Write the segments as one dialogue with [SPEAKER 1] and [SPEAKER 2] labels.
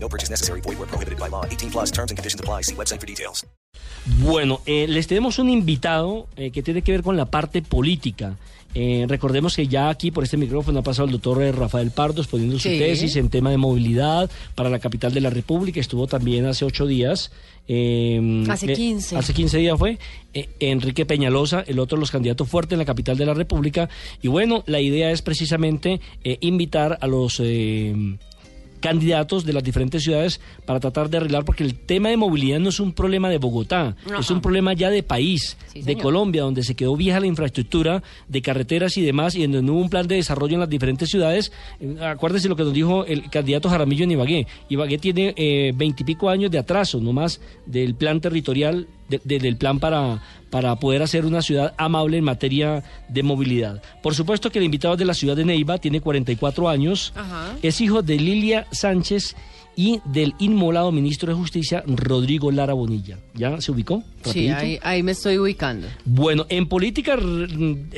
[SPEAKER 1] No purchase necessary. Void where prohibited by law. 18 plus terms and conditions apply. See website for details.
[SPEAKER 2] Bueno, eh, les tenemos un invitado eh, que tiene que ver con la parte política. Eh, recordemos que ya aquí por este micrófono ha pasado el doctor Rafael Pardos poniendo su
[SPEAKER 3] Sí.
[SPEAKER 2] tesis en tema de movilidad para la capital de la República. Estuvo también hace ocho días. eh,
[SPEAKER 3] Hace 15.
[SPEAKER 2] hace 15 días fue. eh, Enrique Peñalosa, el otro de los candidatos fuertes en la capital de la República. Y bueno, la idea es precisamente eh, invitar a los... candidatos de las diferentes ciudades para tratar de arreglar, porque el tema de movilidad no es un problema de Bogotá,
[SPEAKER 3] Ajá.
[SPEAKER 2] es un problema ya de país,
[SPEAKER 3] Sí,
[SPEAKER 2] de. Colombia, donde se quedó vieja la infraestructura de carreteras y demás, y donde no hubo un plan de desarrollo en las diferentes ciudades. Eh, Acuérdese lo que nos dijo el candidato Jaramillo en Ibagué. Ibagué tiene eh, veintipico años de atraso, nomás, del plan territorial, de- de- del plan para, para poder hacer una ciudad amable en materia de movilidad. Por supuesto que el invitado es de la ciudad de Neiva, tiene 44 años,
[SPEAKER 3] Ajá.
[SPEAKER 2] es hijo de Lilia Sánchez y del inmolado ministro de Justicia, Rodrigo Lara Bonilla. ¿Ya se ubicó?
[SPEAKER 3] Sí, ahí, ahí me estoy ubicando.
[SPEAKER 2] Bueno, en política,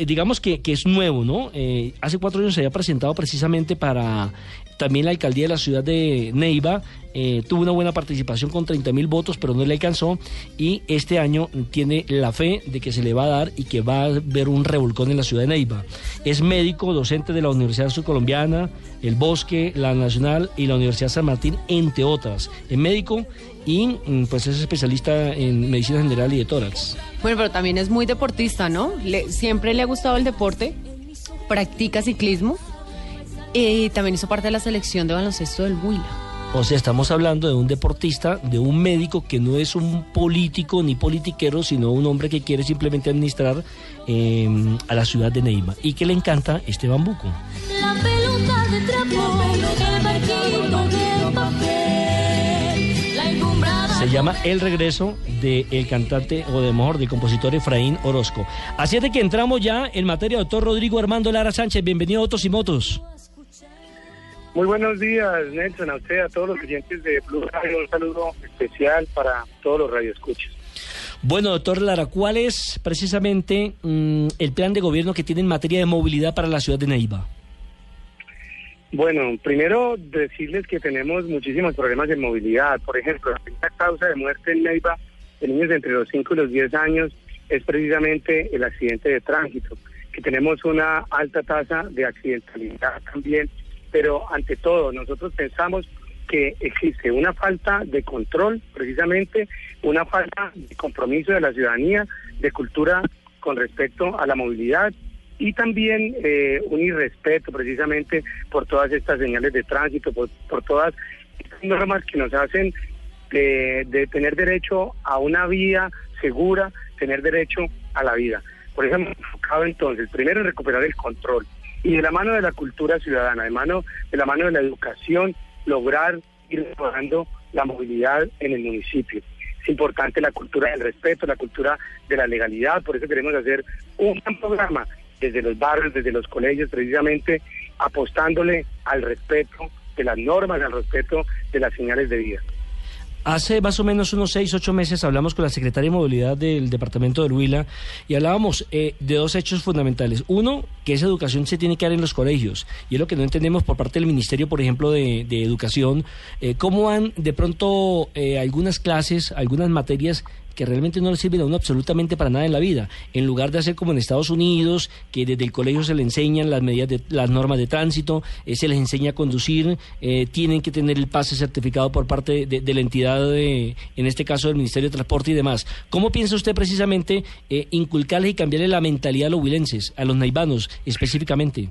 [SPEAKER 2] digamos que, que es nuevo, ¿no? Eh, hace cuatro años se había presentado precisamente para también la alcaldía de la ciudad de Neiva. eh, tuvo una buena participación con 30 mil votos, pero no le alcanzó. Y este año tiene la fe de que se le va a dar y que va a haber un revolcón en la ciudad de Neiva. Es médico, docente de la Universidad Surcolombiana, el Bosque, la Nacional y la Universidad San Martín, entre otras. Es médico y mm, pues es especialista en medicina general y de tórax.
[SPEAKER 3] Bueno, pero también es muy deportista, ¿no? Le- siempre le ha gustado el deporte, practica ciclismo y también hizo parte de la selección de baloncesto del Huila.
[SPEAKER 2] O sea, estamos hablando de un deportista, de un médico que no es un político ni politiquero, sino un hombre que quiere simplemente administrar eh, a la ciudad de Neiva y que le encanta este bambuco. Llama El regreso del cantante, o de mejor, del compositor Efraín Orozco. Así es de que entramos ya en materia, doctor Rodrigo Armando Lara Sánchez. Bienvenido a Autos y Motos.
[SPEAKER 4] Muy buenos días, Nelson, a usted, a todos los oyentes de Blue Radio. Un saludo especial para todos los radioescuchas.
[SPEAKER 2] Bueno, doctor Lara, ¿cuál es precisamente mm, el plan de gobierno que tiene en materia de movilidad para la ciudad de Neiva?
[SPEAKER 4] Bueno, primero decirles que tenemos muchísimos problemas de movilidad. Por ejemplo, la primera causa de muerte en Neiva de niños entre los 5 y los 10 años es precisamente el accidente de tránsito, que tenemos una alta tasa de accidentalidad también, pero ante todo nosotros pensamos que existe una falta de control, precisamente una falta de compromiso de la ciudadanía, de cultura con respecto a la movilidad y también eh, un irrespeto precisamente por todas estas señales de tránsito, por, todas estas normas que nos hacen de, de tener derecho a una vía segura, tener derecho a la vida. Por eso hemos enfocado entonces, primero en recuperar el control y de la mano de la cultura ciudadana, de, mano, de la mano de la educación, lograr ir mejorando la movilidad en el municipio. Es importante la cultura del respeto, la cultura de la legalidad, por eso queremos hacer un programa desde los barrios, desde los colegios, precisamente apostándole al respeto de las normas, al respeto de las señales de vida.
[SPEAKER 2] Hace más o menos unos seis, ocho meses hablamos con la secretaria de Movilidad del Departamento del Huila y hablábamos eh, de dos hechos fundamentales. Uno, que esa educación se tiene que dar en los colegios y es lo que no entendemos por parte del Ministerio, por ejemplo, de, Educación. Eh, ¿Cómo van de pronto eh, algunas clases, algunas materias que realmente no le sirven a uno absolutamente para nada en la vida. En lugar de hacer como en Estados Unidos, que desde el colegio se le enseñan las medidas de, las normas de tránsito, eh, se les enseña a conducir, eh, tienen que tener el pase certificado por parte de, la entidad, de, en este caso del Ministerio de Transporte y demás. ¿Cómo piensa usted precisamente eh, inculcarles y cambiarle la mentalidad a los huilenses, a los específicamente?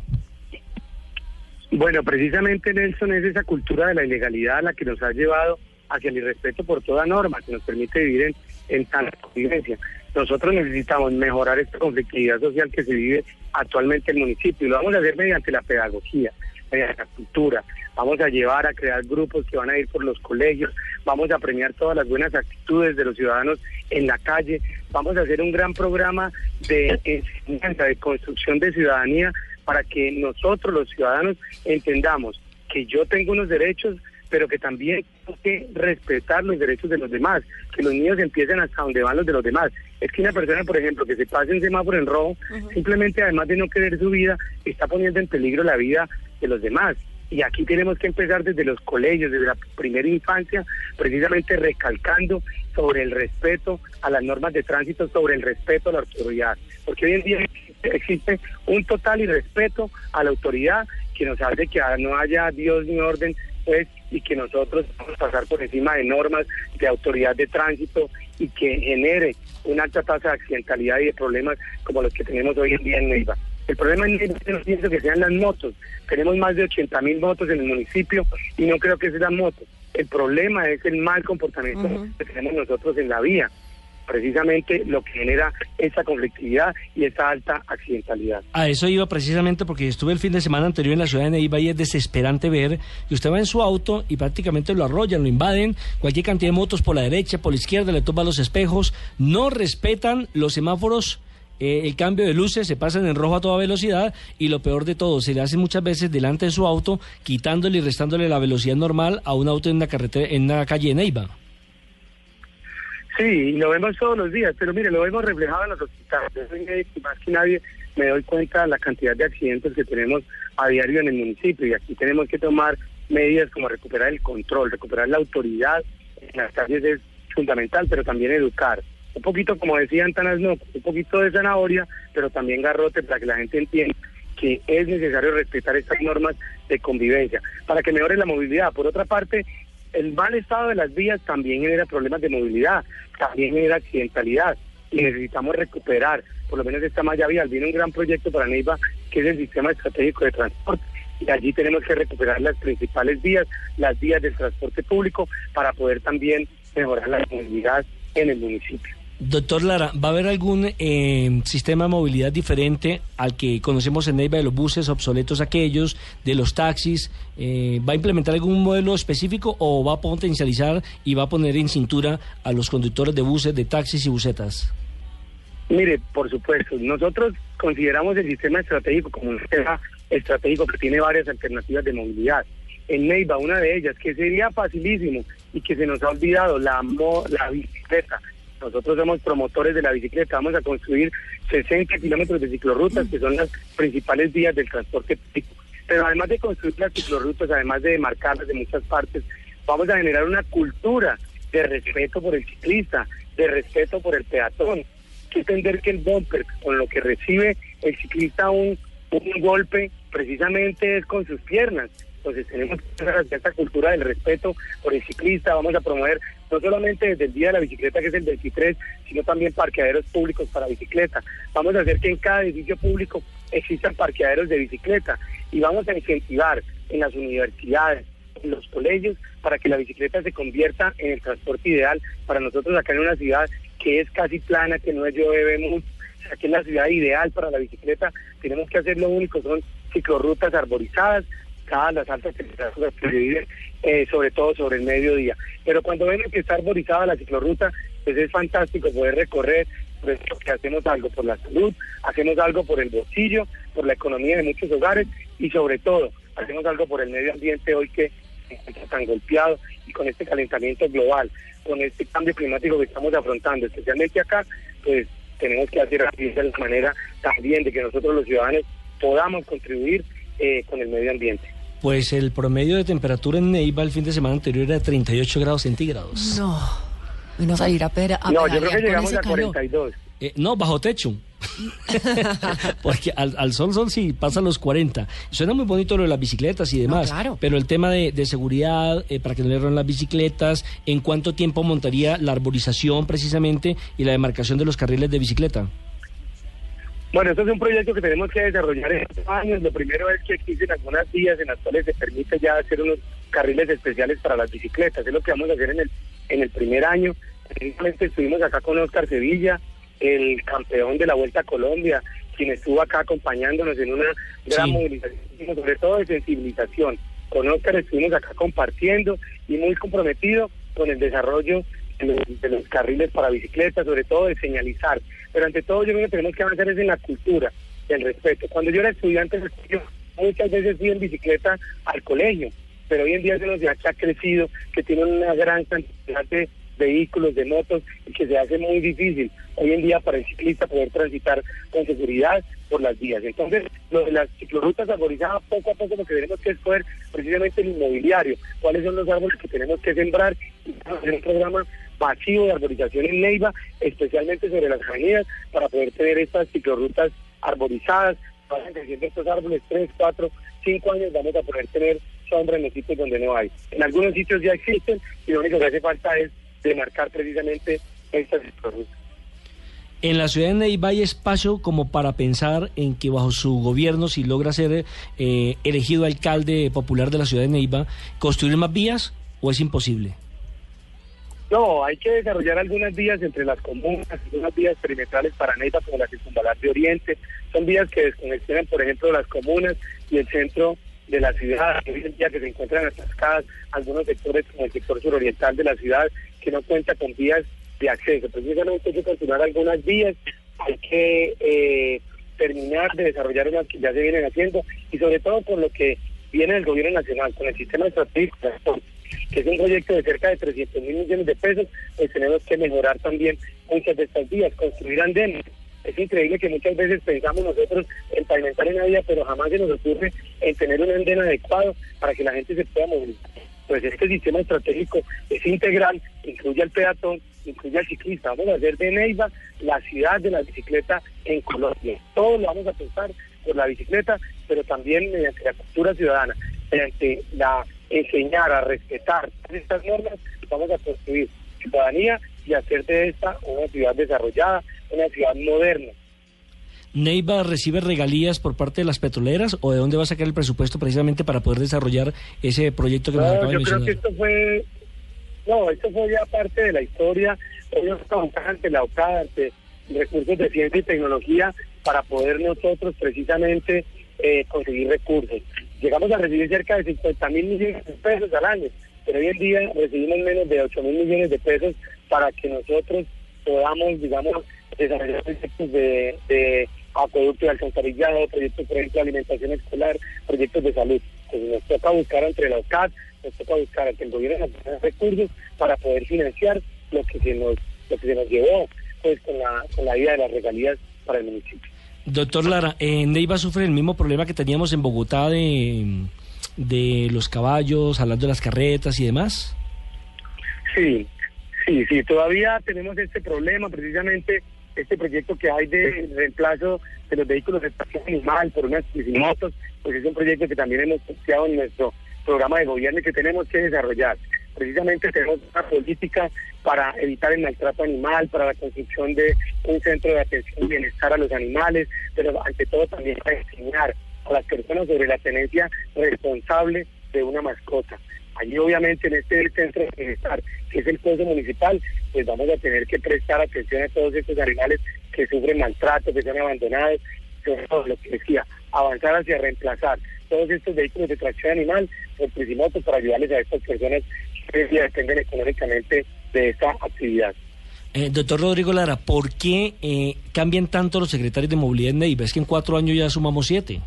[SPEAKER 4] Bueno, precisamente Nelson es esa cultura de la ilegalidad la que nos ha llevado hacia el irrespeto por toda norma que nos permite vivir en, en tanta convivencia. Nosotros necesitamos mejorar esta conflictividad social que se vive actualmente en el municipio y lo vamos a hacer mediante la pedagogía, mediante la cultura. Vamos a llevar a crear grupos que van a ir por los colegios, vamos a premiar todas las buenas actitudes de los ciudadanos en la calle, vamos a hacer un gran programa de enseñanza, de construcción de ciudadanía para que nosotros los ciudadanos entendamos que yo tengo unos derechos, pero que también tengo que respetar los derechos de los demás, que los niños empiecen hasta donde van los de los demás. Es que una persona, por ejemplo, que se pase en semáforo en rojo, simplemente además de no querer su vida, está poniendo en peligro la vida de los demás. Y aquí tenemos que empezar desde los colegios, desde la primera infancia, precisamente recalcando sobre el respeto a las normas de tránsito, sobre el respeto a la autoridad. Porque hoy en día existe un total irrespeto a la autoridad que nos hace que no haya Dios ni orden, pues, y que nosotros vamos a pasar por encima de normas de autoridad de tránsito y que genere una alta tasa de accidentalidad y de problemas como los que tenemos hoy en día en Neiva. El problema en Neiva no pienso que sean las motos. Tenemos más de 80 mil motos en el municipio y no creo que sean las motos. El problema es el mal comportamiento que tenemos nosotros en la vía precisamente lo que genera esa conflictividad y esa alta accidentalidad.
[SPEAKER 2] A eso iba precisamente porque estuve el fin de semana anterior en la ciudad de Neiva y es desesperante ver que usted va en su auto y prácticamente lo arrollan, lo invaden, cualquier cantidad de motos por la derecha, por la izquierda, le toman los espejos, no respetan los semáforos. eh, el cambio de luces se pasan en rojo a toda velocidad y lo peor de todo, se le hace muchas veces delante de su auto, quitándole y restándole la velocidad normal a un auto en una carretera, en una calle de Neiva.
[SPEAKER 4] Sí, lo vemos todos los días, pero mire, lo vemos reflejado en los hospitales. Más que nadie me doy cuenta de la cantidad de accidentes que tenemos a diario en el municipio y aquí tenemos que tomar medidas como recuperar el control, recuperar la autoridad en las calles es fundamental, pero también educar. Un poquito, como decían Tanas, no, un poquito de zanahoria, pero también garrote para que la gente entienda que es necesario respetar estas normas de convivencia para que mejore la movilidad. Por otra parte, el mal estado de las vías también genera problemas de movilidad, también genera accidentalidad y necesitamos recuperar por lo menos esta malla vial. Viene un gran proyecto para Neiva que es el sistema estratégico de transporte y allí tenemos que recuperar las principales vías, las vías del transporte público para poder también mejorar la movilidad en el municipio.
[SPEAKER 2] Doctor Lara, ¿va a haber algún eh, sistema de movilidad diferente al que conocemos en Neiva de los buses obsoletos aquellos, de los taxis? Eh, ¿Va a implementar algún modelo específico o va a potencializar y va a poner en cintura a los conductores de buses, de taxis y busetas?
[SPEAKER 4] Mire, por supuesto, nosotros consideramos el sistema estratégico como un sistema estratégico que tiene varias alternativas de movilidad. En Neiva, una de ellas, que sería facilísimo y que se nos ha olvidado, la, mo- la bicicleta. Nosotros somos promotores de la bicicleta, vamos a construir 60 kilómetros de ciclorrutas, que son las principales vías del transporte público. Pero además de construir las ciclorrutas, además de marcarlas de muchas partes, vamos a generar una cultura de respeto por el ciclista, de respeto por el peatón. Hay que entender que el bumper, con lo que recibe el ciclista un, un golpe, precisamente es con sus piernas. Entonces tenemos que hacer esta cultura del respeto por el ciclista, vamos a promover no solamente desde el Día de la Bicicleta, que es el 23, sino también parqueaderos públicos para bicicleta. Vamos a hacer que en cada edificio público existan parqueaderos de bicicleta y vamos a incentivar en las universidades, en los colegios, para que la bicicleta se convierta en el transporte ideal para nosotros acá en una ciudad que es casi plana, que no llueve mucho, o sea, que es la ciudad ideal para la bicicleta. Tenemos que hacer lo único, son ciclorrutas arborizadas, las altas temperaturas que viven, eh, sobre todo sobre el mediodía. Pero cuando vemos que está arborizada la ciclorruta, pues es fantástico poder recorrer, que hacemos algo por la salud, hacemos algo por el bolsillo, por la economía de muchos hogares y sobre todo hacemos algo por el medio ambiente hoy que encuentra tan golpeado y con este calentamiento global, con este cambio climático que estamos afrontando, especialmente acá, pues tenemos que hacer de la manera también de que nosotros los ciudadanos podamos contribuir eh, con el medio ambiente.
[SPEAKER 2] Pues el promedio de temperatura en Neiva el fin de semana anterior era de 38 grados centígrados.
[SPEAKER 3] No. Menos a ir a, pera, a
[SPEAKER 4] no, yo creo que llegamos a
[SPEAKER 3] calor.
[SPEAKER 4] 42.
[SPEAKER 2] Eh, no, bajo techo. Porque al, al sol, sol sí pasa los 40. Suena muy bonito lo de las bicicletas y demás.
[SPEAKER 3] claro.
[SPEAKER 2] Pero el tema de, de seguridad, eh, para que no le roben las bicicletas, ¿en cuánto tiempo montaría la arborización precisamente y la demarcación de los carriles de bicicleta?
[SPEAKER 4] Bueno, esto es un proyecto que tenemos que desarrollar en estos años. Lo primero es que existen algunas vías en las cuales se permite ya hacer unos carriles especiales para las bicicletas. Es lo que vamos a hacer en el, en el primer año. Precisamente estuvimos acá con Oscar Sevilla, el campeón de la Vuelta a Colombia, quien estuvo acá acompañándonos en una gran
[SPEAKER 2] Sí.
[SPEAKER 4] movilización, sobre todo de sensibilización. Con Oscar estuvimos acá compartiendo y muy comprometido con el desarrollo de los, de los carriles para bicicletas, sobre todo de señalizar. Pero ante todo yo creo que tenemos que avanzar es en la cultura, del respeto. Cuando yo era estudiante, yo muchas veces fui en bicicleta al colegio, pero hoy en día es una ciudad que ha crecido, que tiene una gran cantidad de vehículos, de motos, y que se hace muy difícil hoy en día para el ciclista poder transitar con seguridad por las vías. Entonces, lo de las ciclorrutas arborizadas, poco a poco lo que tenemos que escoger precisamente el inmobiliario, cuáles son los árboles que tenemos que sembrar, y hacer un programa masivo de arborización en Neiva, especialmente sobre las avenidas, para poder tener estas ciclorrutas arborizadas, vayan creciendo estos árboles, tres, cuatro, cinco años, vamos a poder tener sombra en los sitios donde no hay. En algunos sitios ya existen y lo único que hace falta es demarcar precisamente estas ciclorrutas.
[SPEAKER 2] En la ciudad de Neiva hay espacio como para pensar en que bajo su gobierno, si logra ser eh, elegido alcalde popular de la ciudad de Neiva, construir más vías o es imposible.
[SPEAKER 4] No, hay que desarrollar algunas vías entre las comunas, algunas vías perimetrales para Neiva como la circunvalar de Oriente. Son vías que desconexionan, por ejemplo, las comunas y el centro de la ciudad. Hoy en día que se encuentran atascadas algunos sectores como el sector suroriental de la ciudad que no cuenta con vías de acceso. Precisamente hay que continuar algunas vías, hay que eh, terminar de desarrollar unas que ya se vienen haciendo y sobre todo con lo que viene del gobierno nacional, con el sistema estratégico que es un proyecto de cerca de 300 mil millones de pesos, pues tenemos que mejorar también muchas de estas vías, construir andenes. Es increíble que muchas veces pensamos nosotros en pavimentar una vía, pero jamás se nos ocurre en tener un andén adecuado para que la gente se pueda movilizar. Pues este sistema estratégico es integral, incluye al peatón, incluye al ciclista. Vamos a hacer de Neiva la ciudad de la bicicleta en Colombia. Todo lo vamos a pensar por la bicicleta, pero también mediante la cultura ciudadana, mediante la enseñar a respetar estas normas, vamos a construir ciudadanía y hacer de esta una ciudad desarrollada, una ciudad moderna.
[SPEAKER 2] ¿Neiva recibe regalías por parte de las petroleras o de dónde va a sacar el presupuesto precisamente para poder desarrollar ese proyecto que nos
[SPEAKER 4] No,
[SPEAKER 2] acaba de
[SPEAKER 4] yo creo
[SPEAKER 2] mencionar?
[SPEAKER 4] que esto fue, no, esto fue ya parte de la historia. Ellos estaban ante la OCAD, ante recursos de ciencia y tecnología para poder nosotros precisamente eh, conseguir recursos. Llegamos a recibir cerca de 50 mil millones de pesos al año, pero hoy en día recibimos menos de 8 mil millones de pesos para que nosotros podamos, digamos, desarrollar proyectos de, de acueducto y alcantarillado, proyectos, por de alimentación escolar, proyectos de salud. Entonces nos toca buscar entre la OCAD, nos toca buscar ante el gobierno nacional recursos para poder financiar lo que se nos, lo que se nos llevó pues con la, con la ida de las regalías para el municipio.
[SPEAKER 2] Doctor Lara, en Neiva sufre el mismo problema que teníamos en Bogotá de, de los caballos, hablando de las carretas y demás.
[SPEAKER 4] Sí, sí, sí, todavía tenemos este problema, precisamente este proyecto que hay de reemplazo de los vehículos de tracción animal por unas motos, pues es un proyecto que también hemos planteado en nuestro programa de gobierno y que tenemos que desarrollar. Precisamente tenemos una política para evitar el maltrato animal, para la construcción de un centro de atención y bienestar a los animales, pero ante todo también para enseñar a las personas sobre la tenencia responsable de una mascota. Allí obviamente en este centro de bienestar, que es el puesto municipal, pues vamos a tener que prestar atención a todos estos animales que sufren maltrato, que son abandonados, todo lo que decía, avanzar hacia reemplazar todos estos vehículos de tracción animal por prisimotos para ayudarles a estas personas día dependen económicamente de esta actividad.
[SPEAKER 2] Eh, doctor Rodrigo Lara, ¿por qué eh, cambian tanto los secretarios de movilidad en Neiva? Es que en cuatro años ya sumamos siete.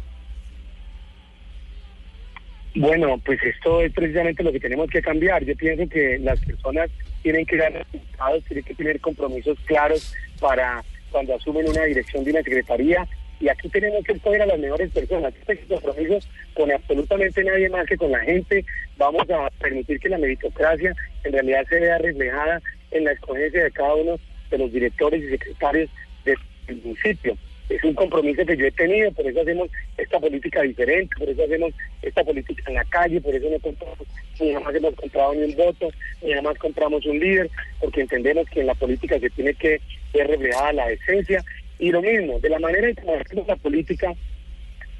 [SPEAKER 4] Bueno, pues esto es precisamente lo que tenemos que cambiar. Yo pienso que las personas tienen que dar resultados, tienen que tener compromisos claros para cuando asumen una dirección de una secretaría. Y aquí tenemos que escoger a las mejores personas. Este compromiso con absolutamente nadie más que con la gente. Vamos a permitir que la meritocracia en realidad se vea reflejada en la escogencia de cada uno de los directores y secretarios del municipio es un compromiso que yo he tenido, por eso hacemos esta política diferente, por eso hacemos esta política en la calle, por eso no compramos, ni jamás hemos comprado ni un voto, ni jamás compramos un líder, porque entendemos que en la política se tiene que ver reflejada la esencia. Y lo mismo, de la manera en que hacemos la política,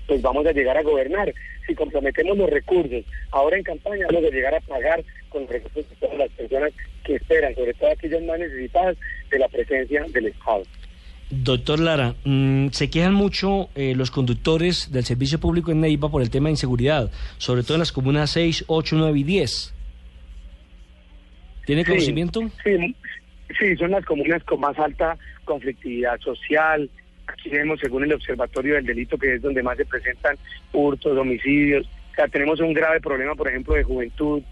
[SPEAKER 4] pues vamos a llegar a gobernar. Si comprometemos los recursos, ahora en campaña vamos a llegar a pagar con los recursos de todas las personas que esperan, sobre todo aquellas más necesitadas de la presencia del Estado.
[SPEAKER 2] Doctor Lara, mm, se quejan mucho eh, los conductores del servicio público en Neiva por el tema de inseguridad, sobre todo en las comunas 6, 8, 9 y 10. ¿Tiene
[SPEAKER 4] Sí,
[SPEAKER 2] conocimiento?
[SPEAKER 4] Sí, sí, son las comunas con más alta conflictividad social. Aquí vemos, según el Observatorio del Delito, que es donde más se presentan hurtos, homicidios. O sea, tenemos un grave problema, por ejemplo, de juventud.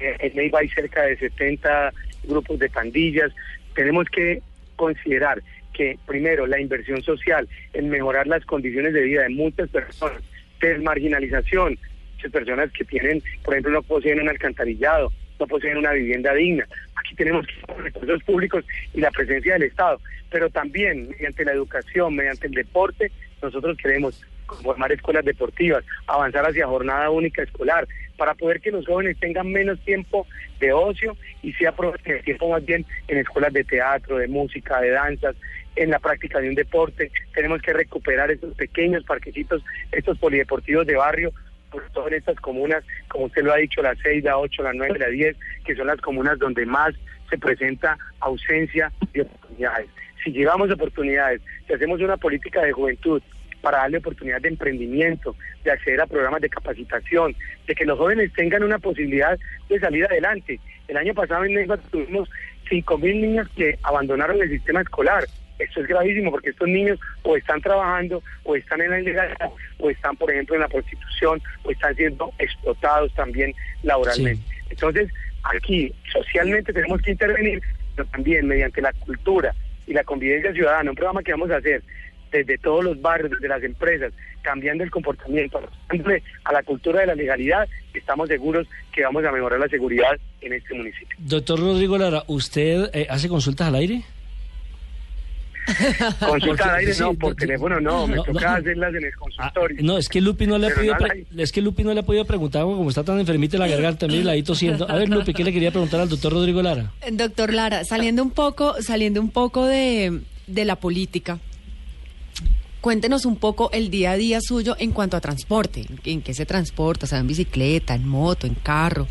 [SPEAKER 4] Eh, en Neiva hay cerca de 70 grupos de pandillas. Tenemos que considerar que, primero, la inversión social en mejorar las condiciones de vida de muchas personas, desmarginalización, muchas personas que tienen, por ejemplo, no poseen un alcantarillado, no poseen una vivienda digna. Aquí tenemos recursos públicos y la presencia del Estado, pero también mediante la educación, mediante el deporte, nosotros queremos formar escuelas deportivas, avanzar hacia jornada única escolar, para poder que los jóvenes tengan menos tiempo de ocio y se aprovechen el tiempo más bien en escuelas de teatro, de música, de danzas, en la práctica de un deporte. Tenemos que recuperar estos pequeños parquecitos, estos polideportivos de barrio, todo en estas comunas, como usted lo ha dicho, la 6, la 8, la 9, la 10, que son las comunas donde más se presenta ausencia de oportunidades. Si llevamos oportunidades, si hacemos una política de juventud para darle oportunidad de emprendimiento, de acceder a programas de capacitación, de que los jóvenes tengan una posibilidad de salir adelante. El año pasado en Neiva tuvimos 5.000 niños que abandonaron el sistema escolar. Esto es gravísimo porque estos niños o están trabajando o están en la ilegalidad o están, por ejemplo, en la prostitución o están siendo explotados también laboralmente. Entonces, aquí socialmente tenemos que intervenir, pero también mediante la cultura y la convivencia ciudadana, un programa que vamos a hacer desde todos los barrios, desde las empresas, cambiando el comportamiento, a la cultura de la legalidad, estamos seguros que vamos a mejorar la seguridad en este municipio.
[SPEAKER 2] Doctor Rodrigo Lara, ¿usted eh, hace consultas al aire?
[SPEAKER 4] Consulta al aire,
[SPEAKER 2] sí,
[SPEAKER 4] no, por
[SPEAKER 2] no,
[SPEAKER 4] teléfono no, me
[SPEAKER 2] no,
[SPEAKER 4] toca
[SPEAKER 2] no.
[SPEAKER 4] hacerlas en el
[SPEAKER 2] Ah,
[SPEAKER 4] consultorio.
[SPEAKER 2] no, es que Lupi no le ha podido es que Lupi no le ha podido preguntar como está tan enfermita la garganta, mire la ahí tosiendo. A ver, Lupi, ¿qué le quería preguntar al doctor Rodrigo Lara?
[SPEAKER 3] Doctor Lara, saliendo un poco, saliendo un poco de, de la política, cuéntenos un poco el día a día suyo en cuanto a transporte. ¿En qué se transporta? Sea, en bicicleta, en moto, en carro.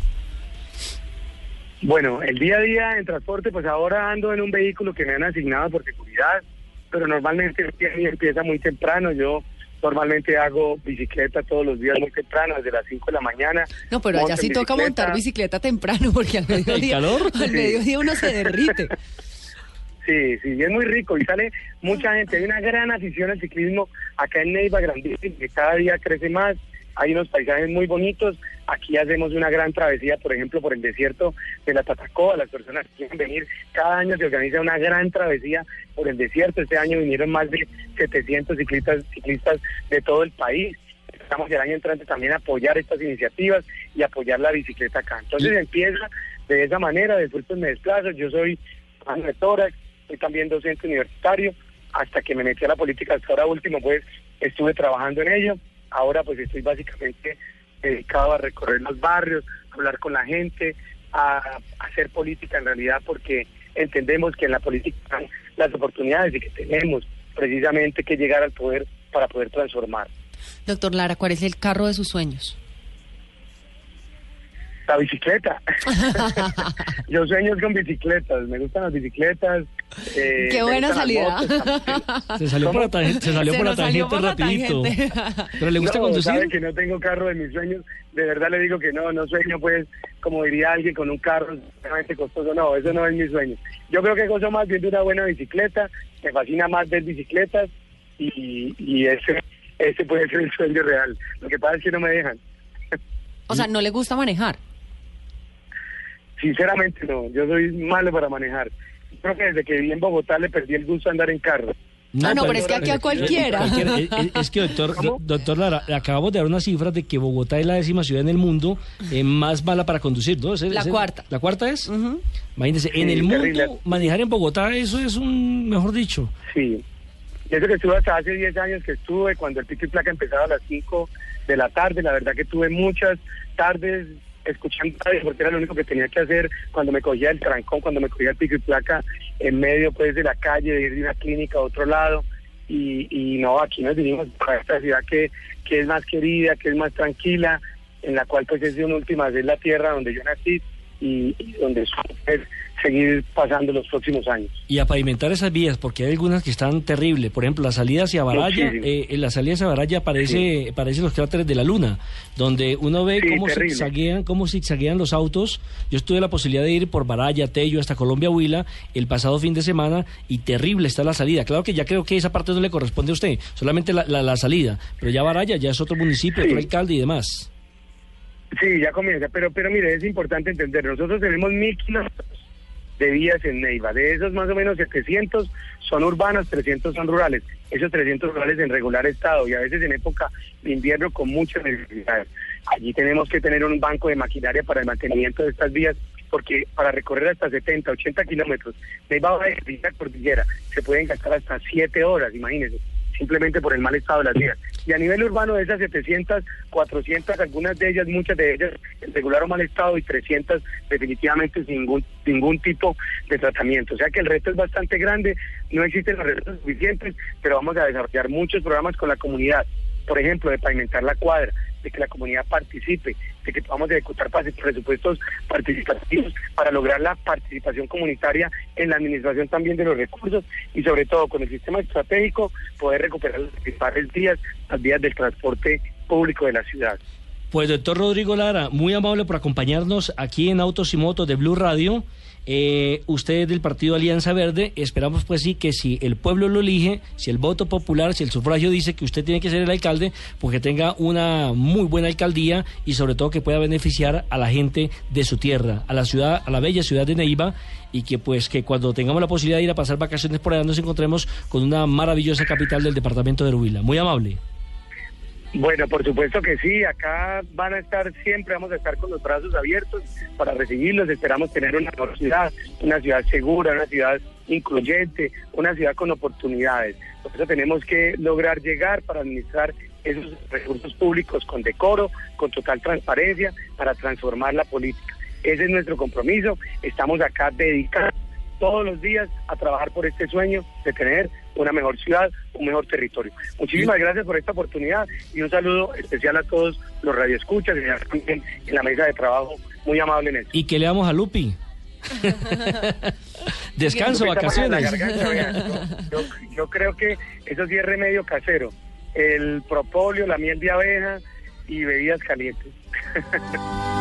[SPEAKER 4] Bueno, el día a día en transporte, pues ahora ando en un vehículo que me han asignado por seguridad, pero normalmente el día empieza muy temprano. Yo normalmente hago bicicleta todos los días muy temprano, desde las 5 de la mañana.
[SPEAKER 3] No, pero allá sí toca
[SPEAKER 4] bicicleta.
[SPEAKER 3] montar bicicleta temprano porque al mediodía,
[SPEAKER 2] calor?
[SPEAKER 3] al
[SPEAKER 4] Sí.
[SPEAKER 3] mediodía uno se derrite.
[SPEAKER 4] Sí, sí, es muy rico y sale mucha gente. Hay una gran afición al ciclismo acá en Neiva, grandísima, que cada día crece más. Hay unos paisajes muy bonitos. Aquí hacemos una gran travesía, por ejemplo, por el desierto de la Tatacoa. Las personas que quieren venir, cada año se organiza una gran travesía por el desierto. Este año vinieron más de 700 ciclistas, ciclistas de todo el país. Estamos el año entrante también a apoyar estas iniciativas y apoyar la bicicleta acá. Entonces empieza de esa manera, después me desplazo. Yo soy de tórax, soy también docente universitario, hasta que me metí a la política, hasta ahora último pues estuve trabajando en ello, ahora pues estoy básicamente dedicado a recorrer los barrios, a hablar con la gente, a, a hacer política en realidad porque entendemos que en la política están las oportunidades y que tenemos precisamente que llegar al poder para poder transformar.
[SPEAKER 3] Doctor Lara, ¿cuál es el carro de sus sueños?
[SPEAKER 4] La bicicleta. Yo sueño con bicicletas, me gustan las bicicletas. Eh,
[SPEAKER 3] Qué buena salida.
[SPEAKER 4] motos.
[SPEAKER 2] Se salió por la tangente, se salió
[SPEAKER 3] Se
[SPEAKER 2] por la
[SPEAKER 3] nos salió
[SPEAKER 2] tangente
[SPEAKER 3] por la
[SPEAKER 2] rapidito.
[SPEAKER 3] tangente.
[SPEAKER 2] Pero le gusta
[SPEAKER 4] no,
[SPEAKER 2] conducir.
[SPEAKER 4] sabe que no tengo carro de mis sueños. De verdad le digo que no, no sueño pues, como diría alguien, con un carro extremadamente costoso. No, eso no es mi sueño. Yo creo que gozo más bien de una buena bicicleta. Me fascina más ver bicicletas y, y ese, ese puede ser el sueño real. Lo que pasa es que no me dejan.
[SPEAKER 3] O sea, ¿no le gusta manejar?
[SPEAKER 4] Sinceramente no, yo soy malo para manejar. Creo que desde que viví en Bogotá le perdí el gusto de andar en carro.
[SPEAKER 3] Ah, no, pero es que aquí a cualquiera.
[SPEAKER 2] cualquiera. Es, es- es que, doctor, doctor Lara, acabamos de dar unas cifras de que Bogotá es la décima ciudad en el mundo eh, más mala para conducir, ¿no?
[SPEAKER 3] La cuarta.
[SPEAKER 2] ¿La cuarta es?
[SPEAKER 3] Ujú.
[SPEAKER 2] Imagínense, en el mundo,
[SPEAKER 4] terrible.
[SPEAKER 2] manejar en Bogotá, eso es un, mejor dicho.
[SPEAKER 4] Sí. Y eso que estuve hasta hace 10 años que estuve, cuando el pico y placa empezaba a las 5 de la tarde, la verdad que tuve muchas tardes escuchando porque era lo único que tenía que hacer cuando me cogía el trancón, cuando me cogía el pico y placa en medio pues de la calle, de ir de una clínica a otro lado. Y, y no, aquí nos vinimos para esta ciudad que, que es más querida, que es más tranquila, en la cual pues es de una última vez la tierra donde yo nací y, y donde es seguir pasando los próximos años.
[SPEAKER 2] Y a pavimentar esas vías, porque hay algunas que están terribles. Por ejemplo, la salida hacia Baraya,
[SPEAKER 4] Muchísimo.
[SPEAKER 2] eh, en la salida hacia Baraya parece, parece los cráteres de la luna, donde uno ve
[SPEAKER 4] Sí,
[SPEAKER 2] cómo zigzaguean, cómo zigzaguean los autos. Yo tuve la posibilidad de ir por Baraya, Tello, hasta Colombia, Huila, el pasado fin de semana, y terrible está la salida. Claro que ya creo que esa parte no le corresponde a usted, solamente la, la, la salida, pero ya Baraya ya es otro municipio,
[SPEAKER 4] Sí.
[SPEAKER 2] otro alcalde y demás.
[SPEAKER 4] Sí, ya comienza, pero pero mire, es importante entender, nosotros tenemos mil kilómetros de vías en Neiva, de esos más o menos 700 son urbanas, 300 son rurales, esos 300 rurales en regular estado y a veces en época de invierno con muchas necesidades. Allí tenemos que tener un banco de maquinaria para el mantenimiento de estas vías porque para recorrer hasta 70, 80 kilómetros Neiva a la cordillera se pueden gastar hasta 7 horas, imagínense simplemente por el mal estado de las vías. Y a nivel urbano, de esas 700, 400, algunas de ellas, muchas de ellas en regular o mal estado y 300 definitivamente sin ningún, ningún tipo de tratamiento. O sea que el reto es bastante grande, no existen los recursos suficientes, pero vamos a desarrollar muchos programas con la comunidad. Por ejemplo, de pavimentar la cuadra, de que la comunidad participe, de que podamos ejecutar presupuestos participativos para lograr la participación comunitaria en la administración también de los recursos y sobre todo con el sistema estratégico poder recuperar las principales vías, las vías del transporte público de la ciudad.
[SPEAKER 2] Pues doctor Rodrigo Lara, muy amable por acompañarnos aquí en Autos y Motos de Blue Radio. Eh, usted del partido Alianza Verde, esperamos pues sí que si el pueblo lo elige, si el voto popular, si el sufragio dice que usted tiene que ser el alcalde, pues que tenga una muy buena alcaldía y sobre todo que pueda beneficiar a la gente de su tierra, a la ciudad, a la bella ciudad de Neiva y que pues que cuando tengamos la posibilidad de ir a pasar vacaciones por allá nos encontremos con una maravillosa capital del departamento de Huila. Muy amable.
[SPEAKER 4] Bueno, por supuesto que sí, acá van a estar siempre, vamos a estar con los brazos abiertos para recibirlos, esperamos tener una ciudad, una ciudad segura, una ciudad incluyente, una ciudad con oportunidades. Por eso tenemos que lograr llegar para administrar esos recursos públicos con decoro, con total transparencia, para transformar la política. Ese es nuestro compromiso, estamos acá dedicados todos los días a trabajar por este sueño de tener una mejor ciudad, un mejor territorio. Muchísimas gracias por esta oportunidad y un saludo especial a todos los radioescuchas y a también en la mesa de trabajo. Muy amable en
[SPEAKER 2] ¿Y qué le damos a Lupi? Descanso, vacaciones.
[SPEAKER 4] Yo, yo creo que eso sí es remedio casero. El propóleo, la miel de abeja y bebidas calientes.